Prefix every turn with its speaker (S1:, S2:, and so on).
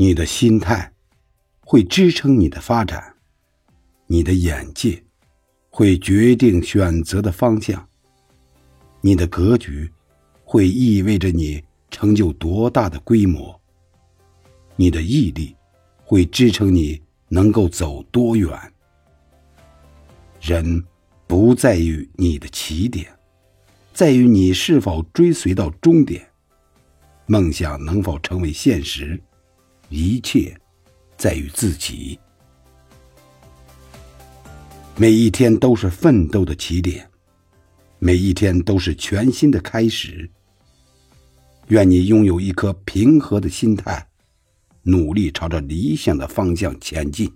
S1: 你的心态会支撑你的发展，你的眼界会决定选择的方向，你的格局会意味着你成就多大的规模，你的毅力会支撑你能够走多远。人不在于你的起点，在于你是否追随到终点。梦想能否成为现实，一切在于自己。每一天都是奋斗的起点，每一天都是全新的开始。愿你拥有一颗平和的心态，努力朝着理想的方向前进。